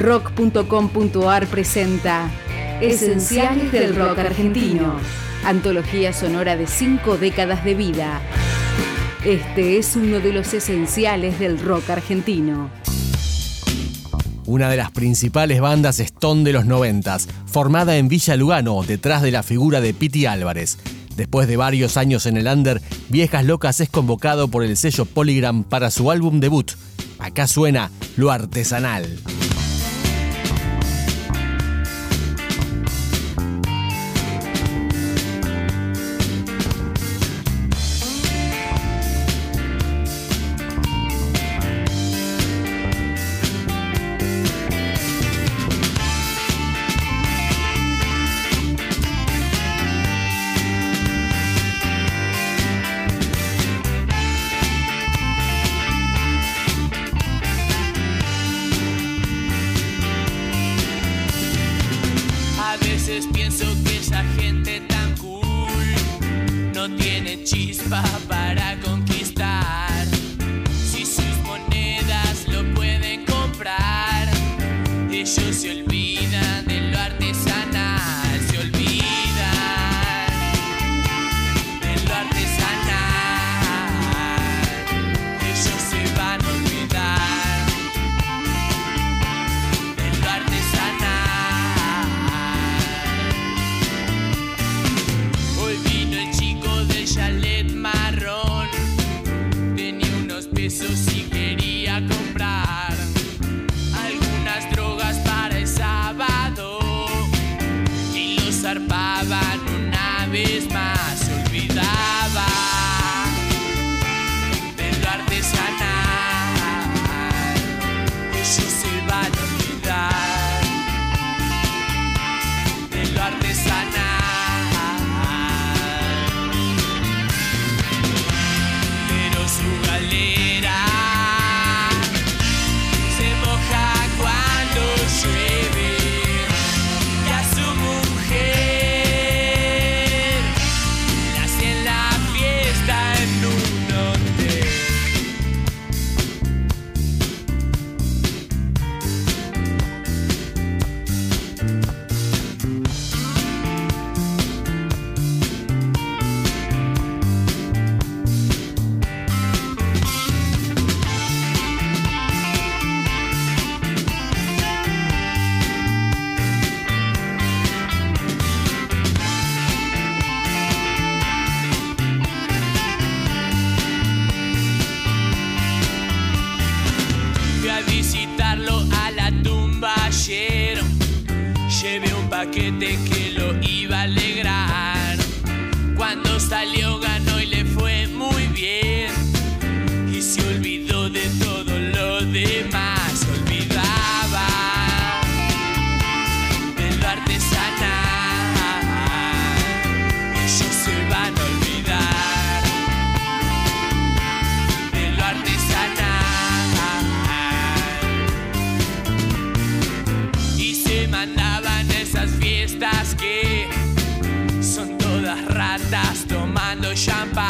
Rock.com.ar presenta Esenciales del Rock Argentino. Antología sonora de cinco décadas de vida. Este es uno de los esenciales del rock argentino. Una de las principales bandas Stone de los noventas, formada en Villa Lugano, detrás de la figura de Piti Álvarez. Después de varios años en el under, Viejas Locas es convocado por el sello Polygram para su álbum debut. Acá suena Lo Artesanal. No tiene chispa para conquistar. pessoas se paquete que lo iba a alegrar. Cuando salió champagne.